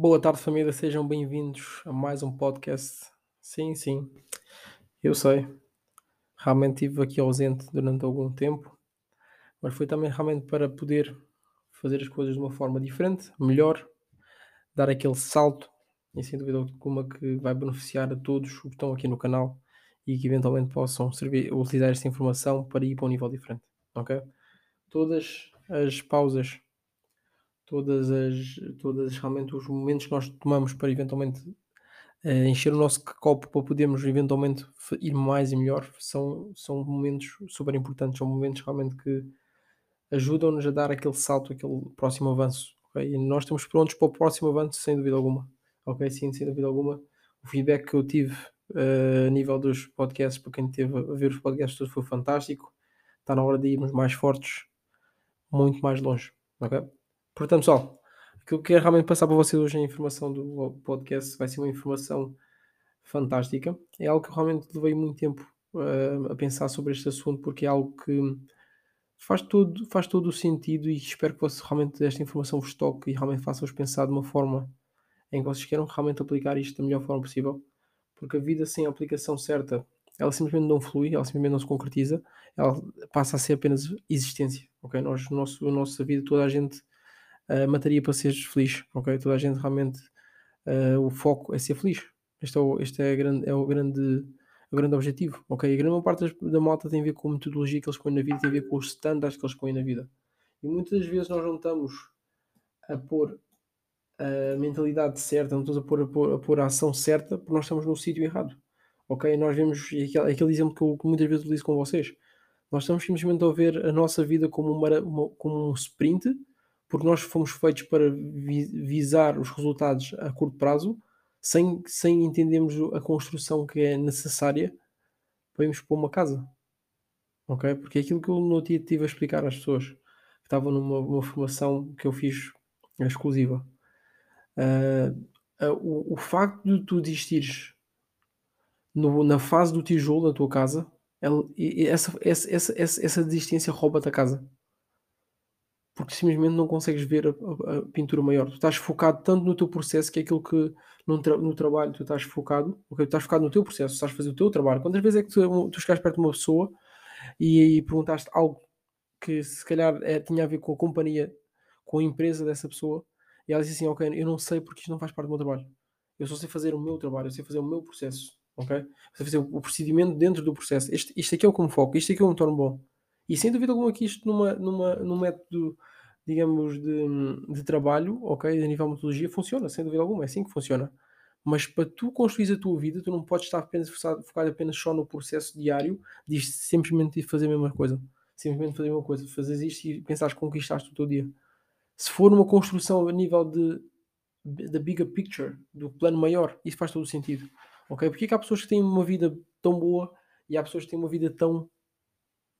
Boa tarde, família. Sejam bem-vindos a mais um podcast. Sim, sim, eu sei. Realmente estive aqui ausente durante algum tempo, mas foi também realmente para poder fazer as coisas de uma forma diferente, melhor, dar aquele salto e sem dúvida alguma que vai beneficiar a todos os que estão aqui no canal e que eventualmente possam servir, utilizar esta informação para ir para um nível diferente, ok? Todas as pausas todas as, todas realmente os momentos que nós tomamos para eventualmente uh, encher o nosso copo para podermos eventualmente ir mais e melhor são, são momentos super importantes, são momentos realmente que ajudam-nos a dar aquele salto, aquele próximo avanço. Okay? E nós estamos prontos para o próximo avanço, sem dúvida alguma. Ok? Sim, sem dúvida alguma. O feedback que eu tive uh, a nível dos podcasts, para quem teve a ver os podcasts todos, foi fantástico. Está na hora de irmos mais fortes, muito mais longe. Ok? Portanto, pessoal, aquilo que eu quero realmente passar para vocês hoje a informação do podcast vai ser uma informação fantástica. É algo que eu realmente levei muito tempo uh, a pensar sobre este assunto, porque é algo que faz todo, faz todo o sentido e espero que você, realmente esta informação vos toque e realmente faça-vos pensar de uma forma em que vocês queiram realmente aplicar isto da melhor forma possível. Porque a vida sem a aplicação certa, ela simplesmente não flui, ela simplesmente não se concretiza, ela passa a ser apenas existência. Ok? Nós, no nosso, na nossa vida, toda a gente mataria para seres feliz, ok? Toda a gente realmente, uh, o foco é ser feliz. Este é o, este é, grande, é o, grande, o grande objetivo, ok? A grande parte da malta tem a ver com a metodologia que eles põem na vida, tem a ver com os standards que eles põem na vida. E muitas vezes nós não estamos a pôr a mentalidade certa, não estamos a pôr a, pôr, a, pôr a ação certa, porque nós estamos no sítio errado. Ok? Nós vemos aquele, aquele exemplo que eu que muitas vezes utilizo com vocês. Nós estamos simplesmente a ver a nossa vida como, uma, uma, como um sprint porque nós fomos feitos para visar os resultados a curto prazo, sem, sem entendermos a construção que é necessária para irmos para uma casa. Ok? Porque é aquilo que eu no dia estive a explicar às pessoas que estavam numa formação que eu fiz exclusiva. Uh, uh, o, o, facto de tu desistires no, na fase do tijolo da tua casa, ela, essa, essa, essa, essa desistência rouba-te a casa porque simplesmente não consegues ver a, a, a, pintura maior. Tu estás focado tanto no teu processo que é aquilo que no, tra no trabalho tu estás focado, okay? tu estás focado no teu processo, estás a fazer o teu trabalho. Quantas vezes é que tu, tu chegaste perto de uma pessoa e, e perguntaste algo que se calhar é, tinha a ver com a companhia, com a empresa dessa pessoa, e ela disse assim: Ok, eu não sei porque isto não faz parte do meu trabalho. Eu só sei fazer o meu trabalho, eu sei fazer o meu processo. Ok? Eu sei fazer o procedimento dentro do processo. Este, isto aqui é o que me foco, isto aqui é o que me torna bom. E sem dúvida alguma que isto numa, numa, num método digamos, de, de trabalho, ok, a nível de metodologia, funciona, sem dúvida alguma, é assim que funciona. Mas para tu construir a tua vida, tu não podes estar apenas focado apenas só no processo diário de simplesmente fazer a mesma coisa. Simplesmente fazer a mesma coisa. Fazes isto e pensares que conquistaste o teu dia. Se for uma construção a nível de da bigger picture, do plano maior, isso faz todo o sentido. Ok? Porque é que há pessoas que têm uma vida tão boa e há pessoas que têm uma vida tão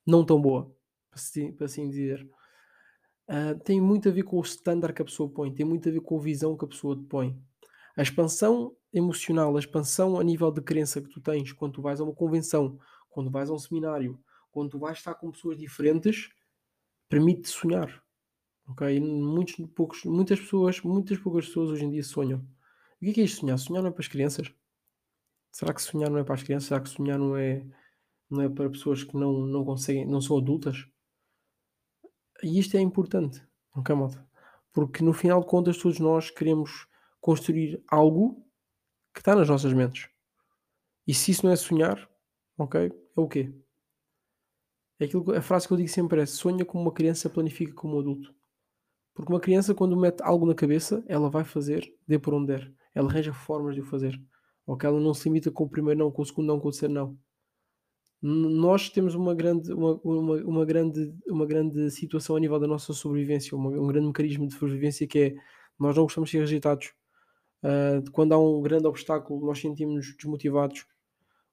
não tão boa, para assim dizer. Uh, tem muito a ver com o standard que a pessoa põe, tem muito a ver com a visão que a pessoa te põe. A expansão emocional, a expansão a nível de crença que tu tens quando tu vais a uma convenção, quando vais a um seminário, quando tu vais estar com pessoas diferentes, permite sonhar. Ok? Muitos, poucos, muitas pessoas, muitas poucas pessoas hoje em dia sonham. O que é, que é isto sonhar? Sonhar não é para as crianças? Será que sonhar não é para as crianças? Será que sonhar não é, não é para pessoas que não, não conseguem, não são adultas? E isto é importante, ok, malta? Porque no final de contas, todos nós queremos construir algo que está nas nossas mentes. E se isso não é sonhar, ok, é o quê? É aquilo, a frase que eu digo sempre é: sonha como uma criança, planifica como um adulto. Porque uma criança, quando mete algo na cabeça, ela vai fazer, dê por onde der. Ela arranja formas de o fazer. Ok? Ela não se limita com o primeiro não, com o segundo não, com o terceiro não nós temos uma grande, uma, uma, uma, grande, uma grande situação a nível da nossa sobrevivência, uma, um grande mecanismo de sobrevivência que é nós não gostamos de ser rejeitados. Uh, quando há um grande obstáculo, nós sentimos desmotivados.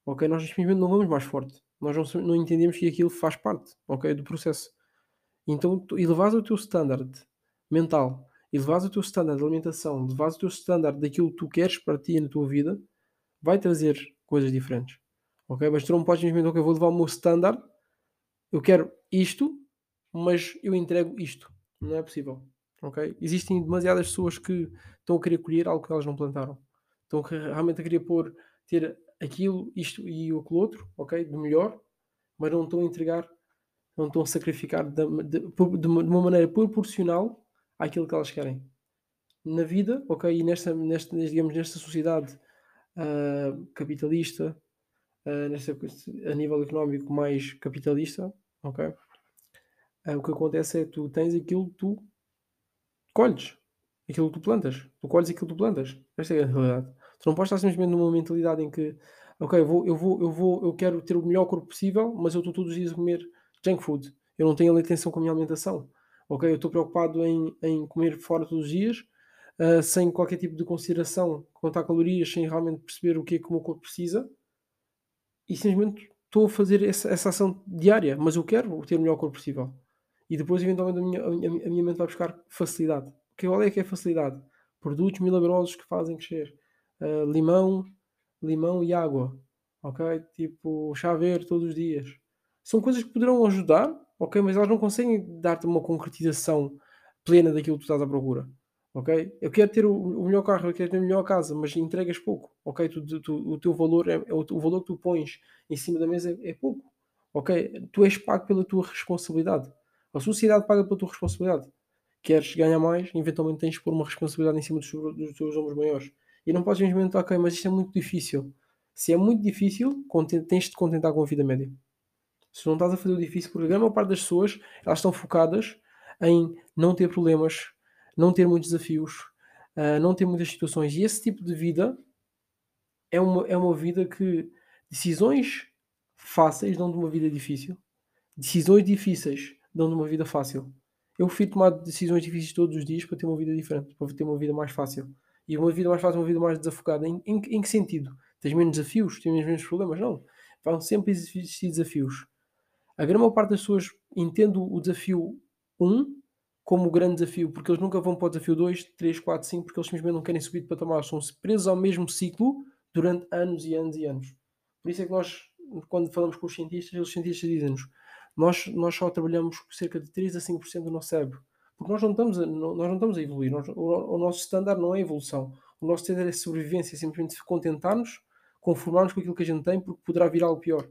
Ok, nós simplesmente não vamos mais forte. Nós não, não entendemos que aquilo faz parte, ok, do processo. Então, tu elevares o teu standard mental, elevares o teu standard de alimentação, elevares o teu standard daquilo que tu queres para ti na tua vida, vai trazer coisas diferentes. Ok? Mas tu não podes simplesmente, ok, vou levar o meu standard, eu quero isto, mas eu entrego isto. Não é possível. ok? Existem demasiadas pessoas que estão a querer colher algo que elas não plantaram. Estão realmente a querer pôr, ter aquilo, isto e aquilo outro, ok? Do melhor, mas não estão a entregar, não estão a sacrificar de, de de uma maneira proporcional àquilo que elas querem. Na vida, ok? E nesta, nesta digamos, nesta sociedade ah, capitalista, ah, nesta, a nível económico mais capitalista, ok? Ah, o que acontece é que tu tens aquilo que tu colhes, aquilo que tu plantas, tu colhes aquilo que tu plantas. Esta é a realidade. Tu não podes estar simplesmente numa mentalidade em que, ok, eu vou, eu vou, eu vou, eu quero ter o melhor corpo possível, mas eu estou todos os dias a comer junk food. Eu não tenho atenção com a minha alimentação. Ok, eu estou preocupado em, em comer fora todos os dias, ah, sem qualquer tipo de consideração a calorias, sem realmente perceber o que é que o meu corpo precisa e simplesmente estou a fazer essa, essa ação diária, mas eu quero ter o melhor corpo possível. E depois, eventualmente, a minha, a minha, a minha mente vai buscar facilidade. Que qual é que é facilidade? Produtos milagrosos que fazem crescer. Ah, limão, limão e água. Ok? Tipo, chá verde todos os dias. São coisas que poderão ajudar, ok? Mas elas não conseguem dar-te uma concretização plena daquilo que tu estás à procura. Ok? Eu quero ter o, o melhor carro, eu quero ter a melhor casa, mas entregas pouco. Ok? Tu, tu- o teu valor, é, é o, o valor que tu pões em cima da mesa é, é pouco. Ok? Tu és pago pela tua responsabilidade. A sociedade paga pela tua responsabilidade. Queres ganhar mais, eventualmente tens de pôr uma responsabilidade em cima dos, dos teus ombros maiores. E não podes simplesmente, ok, mas isto é muito difícil. Se é muito difícil, tens de te contentar com a vida média. Se não estás a fazer o difícil, porque a grande parte das pessoas elas estão focadas em não ter problemas, não ter muitos desafios, ah, não ter muitas situações. E esse tipo de vida é uma, é uma vida que decisões fáceis dão de uma vida difícil, decisões difíceis dão de uma vida fácil. Eu fui tomar decisões difíceis todos os dias para ter uma vida diferente, para ter uma vida mais fácil. E uma vida mais fácil, uma vida mais desafogada. Em, em, em que sentido? Tens menos desafios? Tens menos problemas? Não. Vão sempre existir desafios. A grande maior parte das pessoas entende o desafio 1 como o grande desafio, porque eles nunca vão para o desafio 2, 3, 4, 5, porque eles simplesmente não querem subir de patamar, são presos ao mesmo ciclo durante anos e anos e anos. Por isso é que nós, quando falamos com os cientistas, os cientistas dizem-nos nós, nós só trabalhamos cerca de 3 a 5% do nosso cérebro, porque nós não estamos a, nós não estamos a evoluir, nós, o, o nosso standard não é evolução, o nosso standard é sobrevivência, simplesmente contentar-nos, conformarmos com aquilo que a gente tem, porque poderá vir algo pior.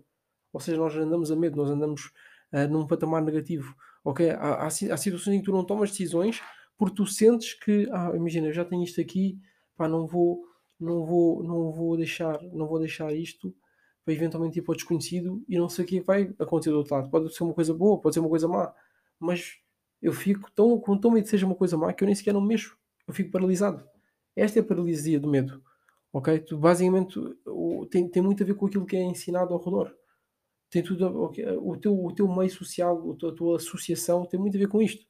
Ou seja, nós andamos a medo, nós andamos uh, num patamar negativo. Ok? Há, há, há, situações em que tu não tomas decisões porque tu sentes que, ah, imagina, eu já tenho isto aqui, pá, não vou, não vou, não vou deixar, não vou deixar isto para eventualmente ir para o desconhecido e não sei o que vai acontecer do outro lado. Pode ser uma coisa boa, pode ser uma coisa má, mas eu fico tão, com tão medo que seja uma coisa má que eu nem sequer não mexo. Eu fico paralisado. Esta é a paralisia do medo. Ok? Tu, basicamente, tem, tem muito a ver com aquilo que é ensinado ao redor tem tudo o teu, o teu meio social, a tua associação tem muito a ver com isto.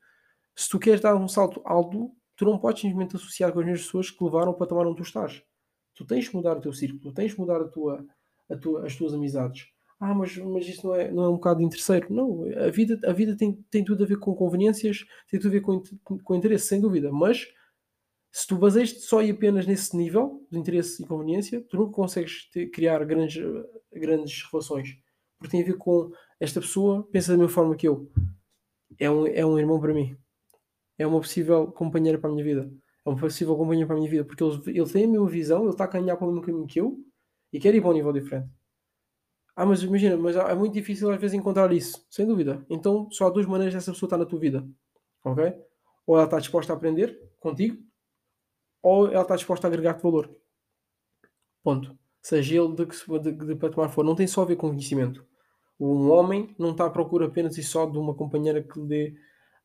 Se tu queres dar um salto alto, tu não podes simplesmente associar com as mesmas pessoas que levaram para tomar onde tu estás. Tu tens que mudar o teu círculo, tens que mudar a tua, a tua, as tuas amizades. Ah, mas, mas isso não é, não é um bocado interesseiro. Não, a vida, a vida tem, tem tudo a ver com conveniências, tem tudo a ver com, com interesse, sem dúvida. Mas se tu baseias só e apenas nesse nível de interesse e conveniência, tu nunca consegues ter, criar grandes, grandes relações porque tem a ver com esta pessoa pensa da mesma forma que eu. É um, é um irmão para mim. É uma possível companheira para a minha vida. É uma possível companheira para a minha vida, porque ele, ele tem a mesma visão, ele está a caminhar para o mesmo caminho que eu e quer ir para um nível diferente. Ah, mas imagina, mas é muito difícil às vezes encontrar isso, sem dúvida. Então só há duas maneiras dessa pessoa estar na tua vida, ok? Ou ela está disposta a aprender contigo, ou ela está disposta a agregar-te valor. Ponto seja ele de que de, de patamar for, não tem só a ver com conhecimento. Um homem não está à procura apenas e só de uma companheira que lhe dê.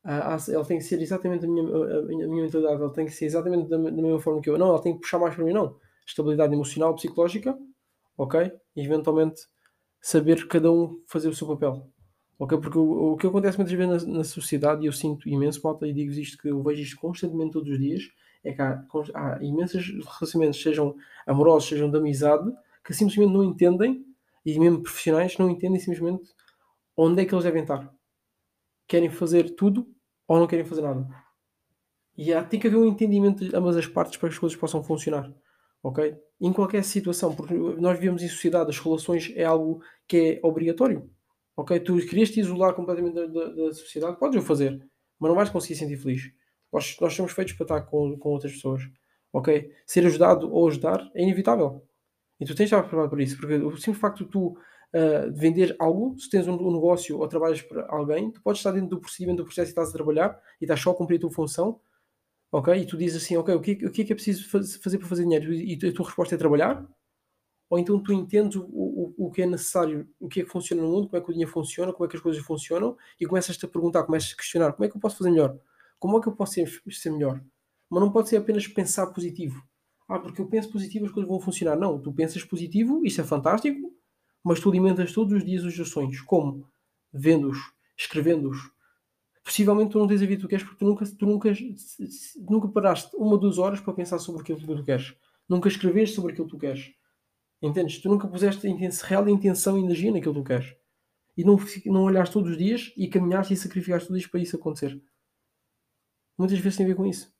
Uh, ele tem que ser exatamente a minha, a, a minha mentalidade, ele tem que ser exatamente da, da, mesma forma que eu. Não, ele tem que puxar mais para mim, não. Estabilidade emocional, psicológica, ok? E eventualmente saber cada um fazer o seu papel. Ok? Porque o, o que acontece muitas vezes na, na sociedade, e eu sinto imenso falta, e digo isto que eu vejo isto constantemente todos os dias, é que há, há imensos relacionamentos, sejam amorosos, sejam de amizade, que simplesmente não entendem, e mesmo profissionais não entendem simplesmente onde é que eles devem estar. Querem fazer tudo ou não querem fazer nada. E há, tem que haver um entendimento de ambas as partes para que as coisas possam funcionar. Ok? Em qualquer situação, porque nós vivemos em sociedade, as relações é algo que é obrigatório. Ok? Tu querias te isolar completamente da, da, da sociedade, podes o fazer, mas não vais conseguir sentir feliz. Nós, nós somos feitos para estar com, com outras pessoas. Ok? Ser ajudado ou ajudar é inevitável. E tu tens de estar preparado para isso, porque o simples facto de tu uh, vender algo, se tens um, um, negócio ou trabalhas para alguém, tu podes estar dentro do procedimento do processo e estás a trabalhar e estás só a cumprir a tua função, ok? E tu dizes assim, ok, o que, o que é que é preciso fazer para fazer dinheiro? E a tua resposta é trabalhar? Ou então tu entendes o, o, o que é necessário, o que é que funciona no mundo, como é que o dinheiro funciona, como é que as coisas funcionam, e começas-te a perguntar, começas a questionar, como é que eu posso fazer melhor? Como é que eu posso ser, ser melhor? Mas não pode ser apenas pensar positivo. Ah, porque eu penso positivo, as coisas vão funcionar. Não, tu pensas positivo, isso é fantástico, mas tu alimentas todos os dias os teus sonhos. Como? Vendo-os, escrevendo-os. Possivelmente tu não tens a vida que tu queres porque tu nunca, tu nunca, nunca paraste uma duas horas para pensar sobre aquilo que tu queres. Nunca escreveste sobre aquilo que tu queres. Entendes? Tu nunca puseste real intenção e energia naquilo que tu queres. E não, não olhaste todos os dias e caminhaste e sacrificaste tudo isto para isso acontecer. Muitas vezes tem a ver com isso.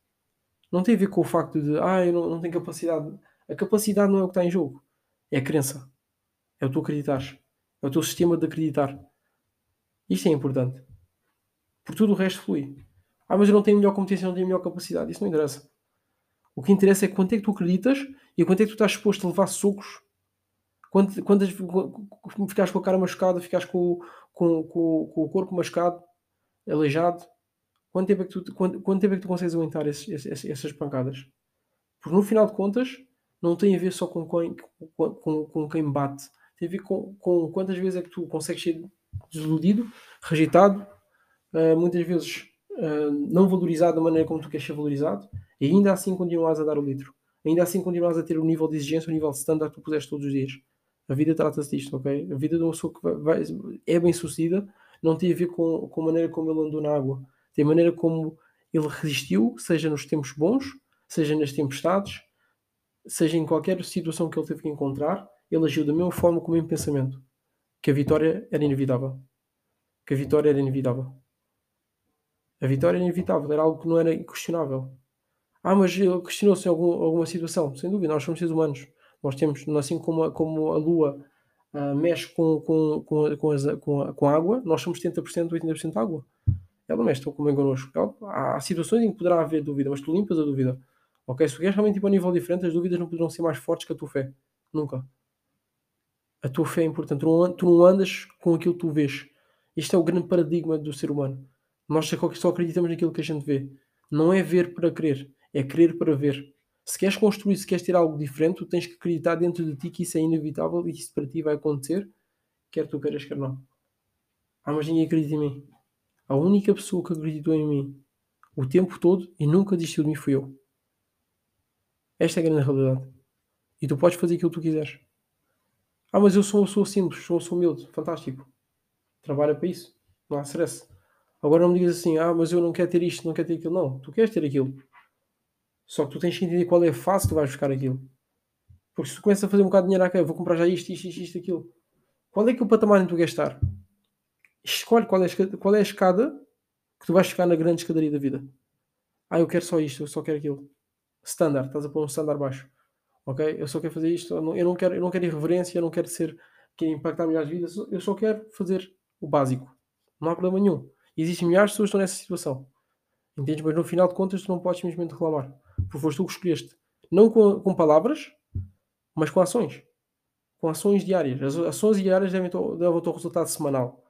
Não tem a ver com o facto de, ah, eu não, não tenho capacidade. A capacidade não é o que está em jogo. É a crença. É o tu acreditares. É o teu sistema de acreditar. Isto é importante. Por tudo o resto flui. Ah, mas eu não tenho melhor competência, não tenho melhor capacidade. Isso não interessa. O que interessa é quanto é que tu acreditas e quanto é que tu estás disposto a levar socos quando, quando ficas com a cara machucada, ficas com, com, com, com o corpo machucado, aleijado, quanto tempo é que tu, quanto, quanto tempo é que tu consegues aguentar esses, esses, essas pancadas? Porque no final de contas, não tem a ver só com quem, com, com, com quem bate, tem a ver com, com quantas vezes é que tu consegues ser desiludido, rejeitado, uh, muitas vezes uh, não valorizado da maneira como tu queres ser valorizado, e ainda assim continuas a dar o litro. Ainda assim continuas a ter o nível de exigência, o nível de standard que tu puseste todos os dias. A vida trata-se disto, ok? A vida de uma pessoa que vai, vai, é bem sucedida não tem a ver com, com a maneira como ele andou na água, tem maneira como ele resistiu, seja nos tempos bons, seja nas tempestades, seja em qualquer situação que ele teve que encontrar, ele agiu da mesma forma como em pensamento, que a vitória era inevitável. Que a vitória era inevitável. A vitória era inevitável, era algo que não era inquestionável. Ah, mas ele questionou-se em algum, alguma situação. Sem dúvida, nós somos seres humanos. Nós temos, assim como a, como a Lua uh, mexe com, com, com, com, as, com, a, com a água, nós somos 70%, 80% água. Ela mexe tão como é connosco. Há, há situações em que poderá haver dúvida, mas tu limpas a dúvida. Ok? Se tu queres realmente ir para um nível diferente, as dúvidas não poderão ser mais fortes que a tua fé. Nunca. A tua fé é importante. Tu não, tu não andas com aquilo que tu vês. Este é o grande paradigma do ser humano. Nós só acreditamos naquilo que a gente vê. Não é ver para crer, é crer para ver. Se queres construir, se queres ter algo diferente, tu tens que acreditar dentro de ti que isso é inevitável e que isso para ti vai acontecer, quer tu queiras, quer não. Ah, mas ninguém acredita em mim. A única pessoa que acreditou em mim o tempo todo e nunca desistiu de mim fui eu. Esta é a grande realidade. E tu podes fazer aquilo que tu quiseres. Ah, mas eu sou, sou simples, sou, sou humilde, fantástico. Trabalha para isso. Não há stress. Agora não me digas assim, ah, mas eu não quero ter isto, não quero ter aquilo. Não, tu queres ter aquilo. Só que tu tens que entender qual é a fase que tu vais buscar aquilo. Porque se tu começas a fazer um bocado de dinheiro, okay, vou comprar já isto, isto, isto, isto, aquilo. Qual é que é o patamar em que tu queres estar? Escolhe qual é, qual é a escada que tu vais chegar na grande escadaria da vida. Ah, eu quero só isto, eu só quero aquilo. Standard, estás a pôr um standard baixo. Ok? Eu só quero fazer isto, eu não, eu não quero, eu não quero irreverência, eu não quero ser, quero impactar milhares de vidas, eu só quero fazer o básico. Não há problema nenhum. Existem milhares de pessoas que estão nessa situação. Entendes? Mas no final de contas tu não podes simplesmente reclamar porque foste tu que escolheste. Não com, com palavras, mas com ações. Com ações diárias. As ações diárias devem levam o resultado semanal.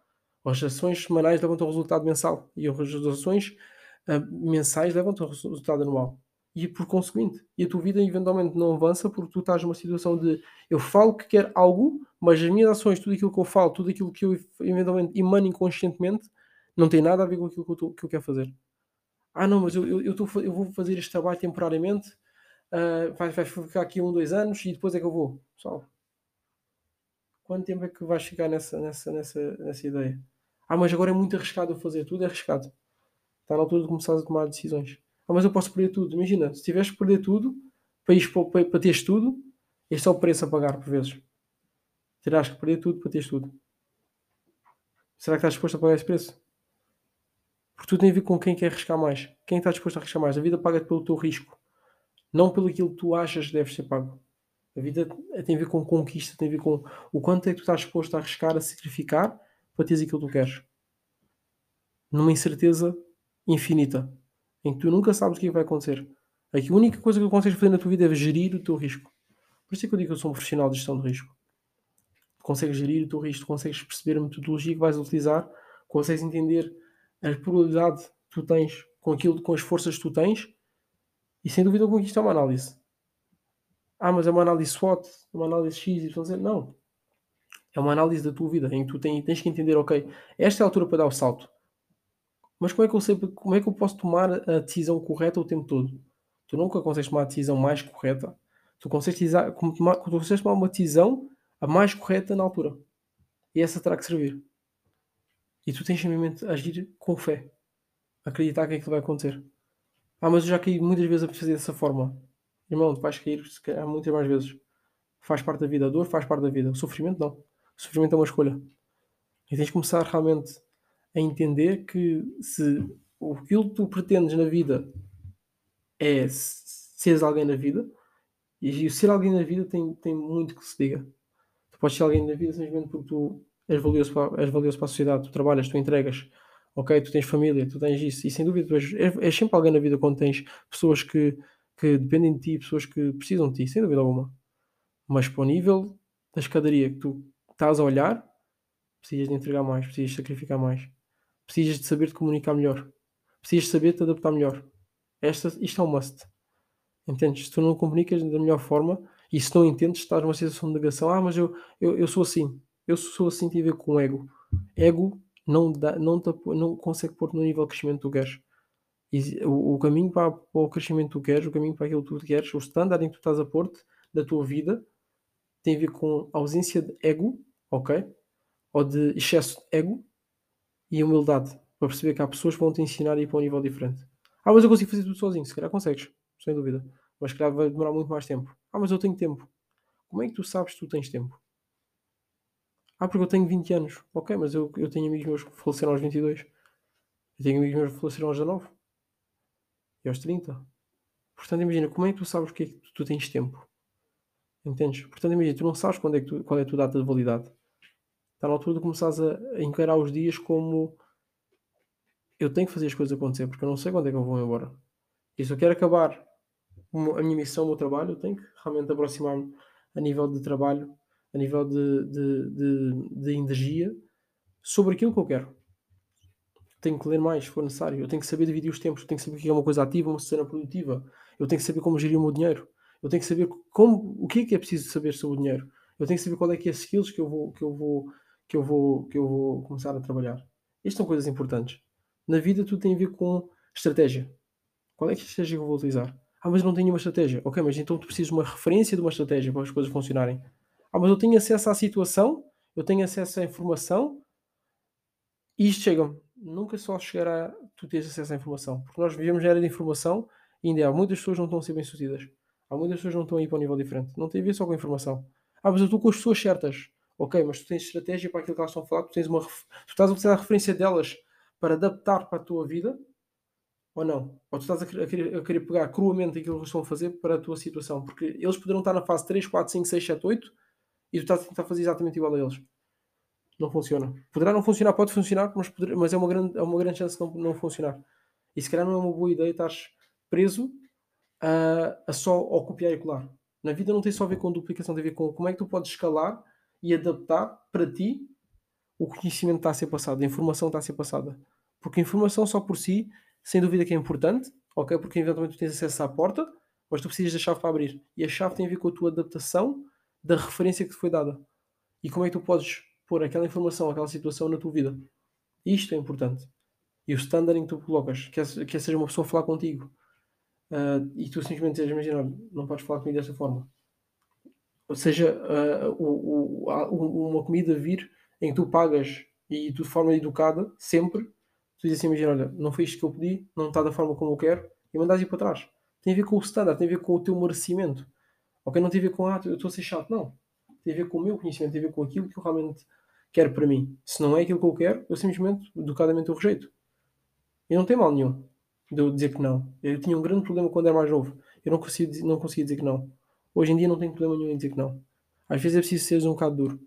As ações semanais levam o resultado mensal. E as ações uh, mensais levam o resultado anual. E por conseguinte, e a tua vida eventualmente não avança porque tu estás numa situação de eu falo que quero algo, mas as minhas ações, tudo aquilo que eu falo, tudo aquilo que eu eventualmente emano inconscientemente, não tem nada a ver com aquilo que eu, tô, que eu quero fazer. Ah, não, mas eu, eu, eu, tô, eu vou fazer este trabalho temporariamente, uh, vai, vai ficar aqui um, dois anos e depois é que eu vou. Pessoal, quanto tempo é que vais ficar nessa, nessa, nessa, nessa ideia? Ah, mas agora é muito arriscado fazer tudo, é arriscado. Está na altura de começar a tomar decisões. Ah, mas eu posso perder tudo. Imagina, se tiveres que perder tudo, para, ir, para, para teres tudo, este é o preço a pagar por vezes. Terás que perder tudo para teres tudo. Será que estás disposto a pagar esse preço? Porque tudo tem a ver com quem quer arriscar mais. Quem está disposto a arriscar mais. A vida paga-te pelo teu risco. Não pelo aquilo que tu achas que deve ser pago. A vida tem a ver com conquista, tem a ver com o quanto é que tu estás disposto a arriscar, a sacrificar para teres aquilo que tu queres. Numa incerteza infinita. em que tu nunca sabes o que é vai acontecer. Aqui a única coisa que tu consegues fazer na tua vida é gerir o teu risco. Por isso é que eu digo que eu sou um profissional de gestão de risco. consegues gerir o teu risco, consegues perceber a metodologia que vais utilizar, consegues entender a probabilidade que tu tens com aquilo, com as forças que tu tens, e sem dúvida alguma isto é uma análise. Ah, mas é uma análise SWOT, uma análise X, Y, Z. Não. É uma análise da tua vida, em que tu tens, tens que entender, ok, esta é a altura para dar o salto. Mas como é que eu sei, como é que eu posso tomar a decisão correta o tempo todo? Tu nunca consegues tomar a decisão mais correta. Tu consegues, tomar, tu consegues tomar uma decisão a mais correta na altura. E essa terá que servir. E tu tens simplesmente agir com fé. Acreditar que aquilo vai acontecer. Ah, mas eu já caí muitas vezes a fazer dessa forma. Irmão, tu vais cair calhar, muitas mais vezes. Faz parte da vida. A dor faz parte da vida. O sofrimento não. O sofrimento é uma escolha. E tens de começar realmente a entender que se aquilo que tu pretendes na vida é seres alguém na vida, e ser alguém na vida tem, tem muito que se diga. Tu podes ser alguém na vida simplesmente porque tu és valioso para, és valioso para a sociedade, tu trabalhas, tu entregas, ok, tu tens família, tu tens isso, e sem dúvida tu és, és sempre alguém na vida quando tens pessoas que, que dependem de ti, pessoas que precisam de ti, sem dúvida alguma. Mas para o nível da escadaria que tu estás a olhar, precisas de entregar mais, precisas de sacrificar mais, precisas de saber te comunicar melhor, precisas saber te adaptar melhor. Esta, isto é um must. Entendes? Se tu não comunicas da melhor forma e se não entendes, estás numa situação de negação, ah, mas eu, eu, eu sou assim, eu sou assim, tem a ver com ego. Ego não, dá, não, te, não consegue pôr no nível de crescimento que tu queres. E o, o caminho para, para, o crescimento que tu queres, o caminho para aquilo que tu queres, o standard em que tu estás a pôr-te da tua vida, tem a ver com ausência de ego, ok? Ou de excesso de ego e humildade, para perceber que há pessoas que vão te ensinar a ir para um nível diferente. Ah, mas eu consigo fazer tudo sozinho, se calhar consegues, sem dúvida. Mas se calhar vai demorar muito mais tempo. Ah, mas eu tenho tempo. Como é que tu sabes que tu tens tempo? Ah, porque eu tenho 20 anos. Ok, mas eu, eu tenho amigos meus que faleceram aos 22. Eu tenho amigos meus que faleceram aos 19. E aos 30. Portanto, imagina, como é que tu sabes que é que tu, tu tens tempo? Entendes? Portanto, imagina, tu não sabes quando é que tu, qual é a tua data de validade. Na altura de começares a, a encarar os dias como eu tenho que fazer as coisas acontecer, porque eu não sei quando é que eu vou embora. E se eu quero acabar a minha missão, o meu trabalho, eu tenho que realmente aproximar-me a nível de trabalho a nível de, de, de, de energia sobre aquilo que eu quero. Tenho que ler mais, se for necessário. Eu tenho que saber dividir os tempos. Eu tenho que saber o que é uma coisa ativa, uma cena produtiva. Eu tenho que saber como gerir o meu dinheiro. Eu tenho que saber como, o que é que é preciso saber sobre o dinheiro. Eu tenho que saber qual é que é as skills que eu vou, que eu vou, que eu vou, que eu vou começar a trabalhar. Estas são coisas importantes. Na vida tudo tem a ver com estratégia. Qual é é a estratégia que eu vou utilizar? Ah, mas não tenho uma estratégia. Ok, mas então tu precisas de uma referência de uma estratégia para as coisas funcionarem. Ah, mas eu tenho acesso à situação, eu tenho acesso à informação e isto chega-me. Nunca só chegará tu teres acesso à informação, porque nós vivemos na era de informação e ainda há muitas pessoas que não estão a ser bem-sucedidas. Há muitas pessoas que não estão a ir para um nível diferente. Não tem a ver só com a informação. Ah, mas eu estou com as pessoas certas. Ok, mas tu tens estratégia para aquilo que elas estão a falar, tu, tens uma, tu estás a utilizar a referência delas para adaptar para a tua vida ou não? Ou tu estás a querer, a querer pegar cruamente aquilo que eles estão a fazer para a tua situação? Porque eles poderão estar na fase 3, 4, 5, 6, 7, 8 e tu estás a tentar fazer exatamente igual a eles. Não funciona. Poderá não funcionar, pode funcionar, mas, poder, mas é, uma grande, é uma grande chance de não, não funcionar. E se calhar não é uma boa ideia estar preso a, a só ao copiar e colar. Na vida não tem só a ver com duplicação, tem a ver com como é que tu podes escalar e adaptar para ti o conhecimento que está a ser passado, a informação está a ser passada. Porque a informação só por si, sem dúvida que é importante, ok? Porque eventualmente tu tens acesso à porta, mas tu precisas da chave para abrir. E a chave tem a ver com a tua adaptação da referência que te foi dada. E como é que tu podes pôr aquela informação, aquela situação na tua vida. Isto é importante. E o standard em que tu colocas, que, é, que é seja uma pessoa falar contigo uh, e tu simplesmente dizes, imagina, não podes falar comigo desta forma. Ou seja, uh, o, o, uma comida vir em que tu pagas e tu de forma educada, sempre, tu dizes assim, imagina, olha, não foi isto que eu pedi, não está da forma como eu quero, e mandas ir para trás. Tem a ver com o standard, tem a ver com o teu merecimento. Ok? Não tem a ver com, ah, eu estou a ser chato. Não. Tem a ver com o meu conhecimento, tem a ver com aquilo que eu realmente quero para mim. Se não é aquilo que eu quero, eu simplesmente, educadamente, eu rejeito. E não tem mal nenhum de eu dizer que não. Eu tinha um grande problema quando era mais novo. Eu não conseguia, não conseguia dizer que não. Hoje em dia não tenho problema nenhum em dizer que não. Às vezes é preciso seres um bocado duro.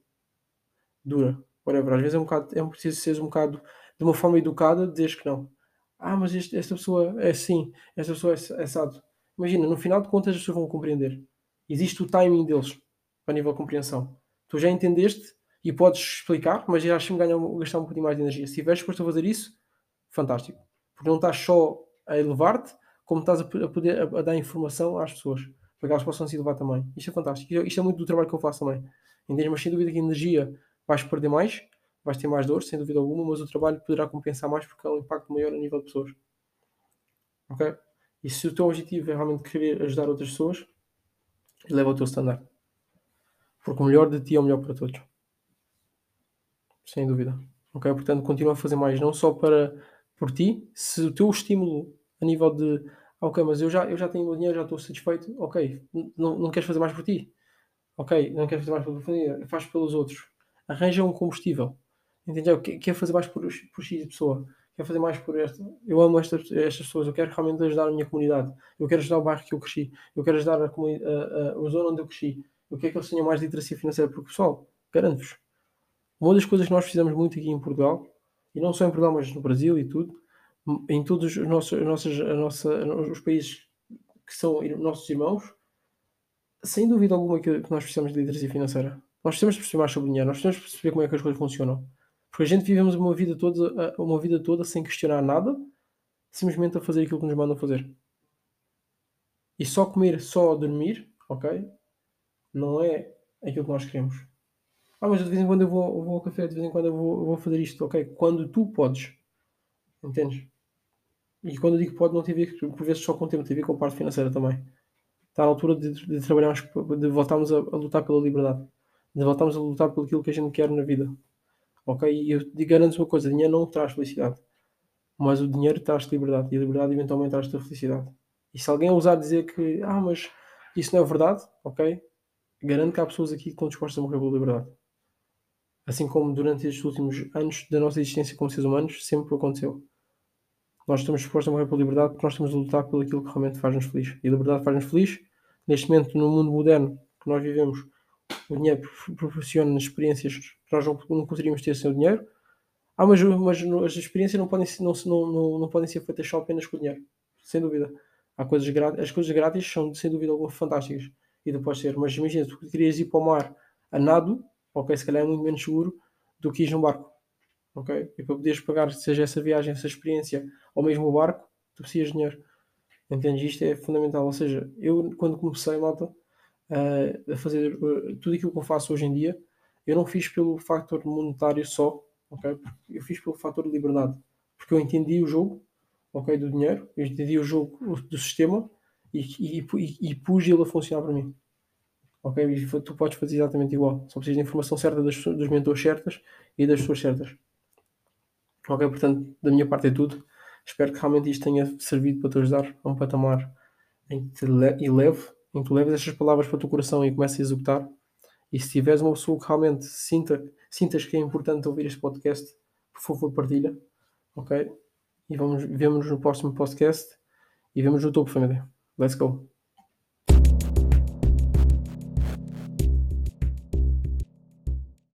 Dura. Whatever. Às vezes é um bocado, é preciso seres um bocado de uma forma educada dizeres que não. Ah, mas este, esta pessoa é assim, esta pessoa é assado. Imagina, no final de contas as pessoas vão compreender. Existe o timing deles para nível de compreensão. Tu já entendeste e podes explicar, mas já me ganhar, gastar um bocadinho mais de energia. Se estiveres disposto a fazer isso, fantástico. Porque não estás só a elevar-te, como estás a, poder a, a, dar informação às pessoas, que elas possam se elevar também. Isto é fantástico. Isto é muito do trabalho que eu faço também. Entendes? Mas sem dúvida que energia vais perder mais, vais ter mais dor, sem dúvida alguma, mas o trabalho poderá compensar mais porque é um impacto maior a nível de pessoas. Ok? E se o teu objetivo é realmente querer ajudar outras pessoas, leva o teu standard. Porque o melhor de ti é o melhor para todos. Sem dúvida. Ok? Portanto, continua a fazer mais, não só para por ti, se o teu estímulo a nível de ok, mas eu já, eu já tenho o dinheiro, já estou satisfeito, ok, não, não queres fazer mais por ti, ok, não queres fazer mais pela família, faz pelos outros, arranja um combustível, entendeu? Quer fazer mais por, por X pessoa, quer fazer mais por esta, eu amo estas, estas pessoas, eu quero realmente ajudar a minha comunidade, eu quero ajudar o bairro que eu cresci, eu quero ajudar a, a, a, a zona onde eu cresci, eu quero que eles tenham mais literacia financeira, porque pessoal, garanto-vos, uma das coisas que nós fizemos muito aqui em Portugal, e não só em Portugal, mas no Brasil e tudo, em todos os nossos, a nossa, os países que são nossos irmãos, sem dúvida alguma que, nós precisamos de literacia financeira. Nós precisamos perceber mais sobre o dinheiro, nós precisamos perceber como é que as coisas funcionam. Porque a gente vivemos uma vida toda, uma vida toda sem questionar nada, simplesmente a fazer aquilo que nos mandam fazer. E só comer, só dormir, ok? Não é aquilo que nós queremos. Ah, mas de vez em quando eu vou, eu vou ao café, de vez em quando eu vou, eu vou fazer isto, ok? Quando tu podes. Entendes? E quando eu digo pode, não tem a ver por vezes só com o tempo, tem a ver com a parte financeira também. Está na altura de, de trabalharmos, de voltarmos a, a, lutar pela liberdade, de voltarmos a lutar por aquilo que a gente quer na vida. Ok? E eu garanto uma coisa: dinheiro não traz felicidade, mas o dinheiro traz-te liberdade e a liberdade eventualmente traz-te felicidade. E se alguém ousar dizer que, ah, mas isso não é verdade, ok? Garanto que há pessoas aqui que estão dispostas a morrer pela liberdade. Assim como durante estes últimos anos da nossa existência como seres humanos, sempre aconteceu. Nós estamos dispostos a morrer pela liberdade porque nós estamos a lutar pelo aquilo que realmente faz-nos feliz. E a liberdade faz-nos feliz. Neste momento, no mundo moderno que nós vivemos, o dinheiro proporciona experiências que nós não, conseguiríamos ter sem o dinheiro. Ah, mas, mas as experiências não podem, ser, não, não, não, podem ser feitas só apenas com o dinheiro. Sem dúvida. Há coisas grátis, as coisas grátis são, sem dúvida alguma, fantásticas. E depois ser. Mas imagina, tu querias ir para o mar a nado, ok, se calhar é muito menos seguro do que ir num barco ok? E para poderes pagar, seja essa viagem, essa experiência, ou mesmo barco, tu precisas de dinheiro. Entendes? Isto é fundamental. Ou seja, eu quando comecei, malta, uh, a fazer uh, tudo aquilo que eu faço hoje em dia, eu não fiz pelo fator monetário só, ok? Eu fiz pelo fator de liberdade. Porque eu entendi o jogo, ok, do dinheiro, eu entendi o jogo do sistema e, e, e, e pus ele a funcionar para mim. Ok? E tu podes fazer exatamente igual. Só precisas da informação certa das, dos mentores certas e das pessoas certas. Ok, portanto, da minha parte é tudo. Espero que realmente isto tenha servido para te ajudar a um patamar em que te eleve, em que leves estas palavras para o teu coração e comeces a executar. E se tiveres uma pessoa que realmente sinta, sintas que é importante ouvir este podcast, por favor, partilha. Ok? E vamos, vemos no próximo podcast e vemos no topo, família. Let's go!